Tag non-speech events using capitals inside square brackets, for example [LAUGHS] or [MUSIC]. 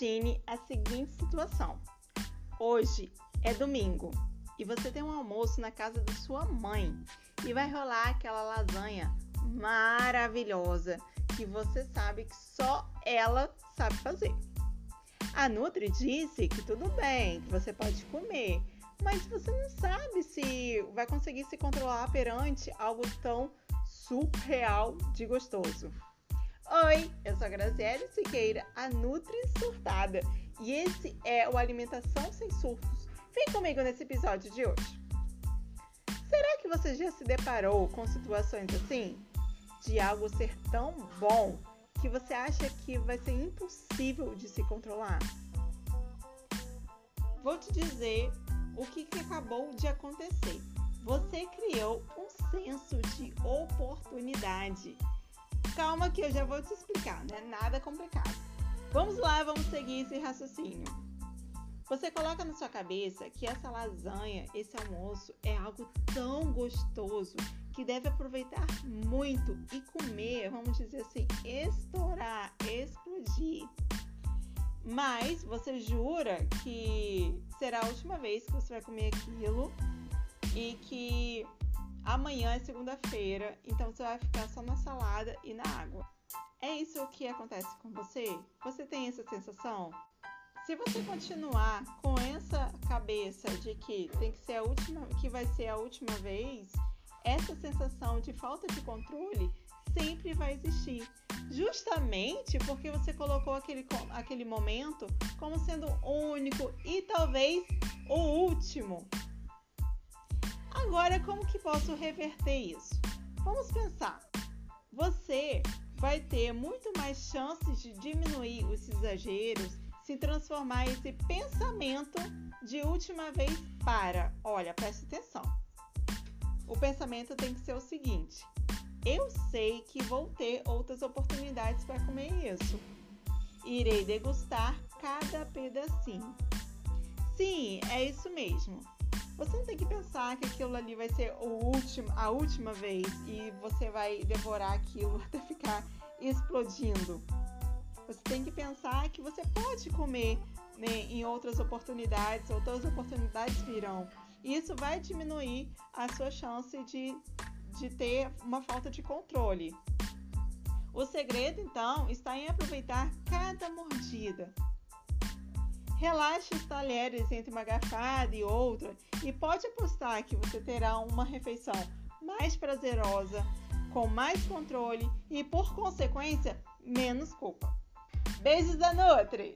Imagine a seguinte situação: hoje é domingo e você tem um almoço na casa da sua mãe e vai rolar aquela lasanha maravilhosa que você sabe que só ela sabe fazer. A Nutri disse que tudo bem, que você pode comer, mas você não sabe se vai conseguir se controlar perante algo tão surreal de gostoso. Oi, eu sou a Graziele Siqueira, a Nutri Surtada, e esse é o Alimentação Sem Surtos. Vem comigo nesse episódio de hoje. Será que você já se deparou com situações assim? De algo ser tão bom que você acha que vai ser impossível de se controlar? Vou te dizer o que, que acabou de acontecer. Você criou um senso de oportunidade Calma que eu já vou te explicar, não é nada complicado. Vamos lá, vamos seguir esse raciocínio. Você coloca na sua cabeça que essa lasanha, esse almoço é algo tão gostoso que deve aproveitar muito e comer, vamos dizer assim, estourar, explodir. Mas você jura que será a última vez que você vai comer aquilo e que Amanhã é segunda-feira, então você vai ficar só na salada e na água. É isso que acontece com você? Você tem essa sensação? Se você continuar com essa cabeça de que tem que ser a última, que vai ser a última vez, essa sensação de falta de controle sempre vai existir. Justamente porque você colocou aquele, aquele momento como sendo único e talvez o último. Agora, como que posso reverter isso? Vamos pensar. Você vai ter muito mais chances de diminuir os exageros se transformar esse pensamento de última vez para, olha, preste atenção. O pensamento tem que ser o seguinte: eu sei que vou ter outras oportunidades para comer isso. Irei degustar cada pedacinho. Sim, é isso mesmo. Você não tem que pensar que aquilo ali vai ser último, a última vez e você vai devorar aquilo [LAUGHS] até ficar explodindo. Você tem que pensar que você pode comer né, em outras oportunidades, outras oportunidades virão. E isso vai diminuir a sua chance de, de ter uma falta de controle. O segredo, então, está em aproveitar cada mordida. Relaxe os talheres entre uma garfada e outra e pode apostar que você terá uma refeição mais prazerosa, com mais controle e, por consequência, menos culpa. Beijos da Nutri!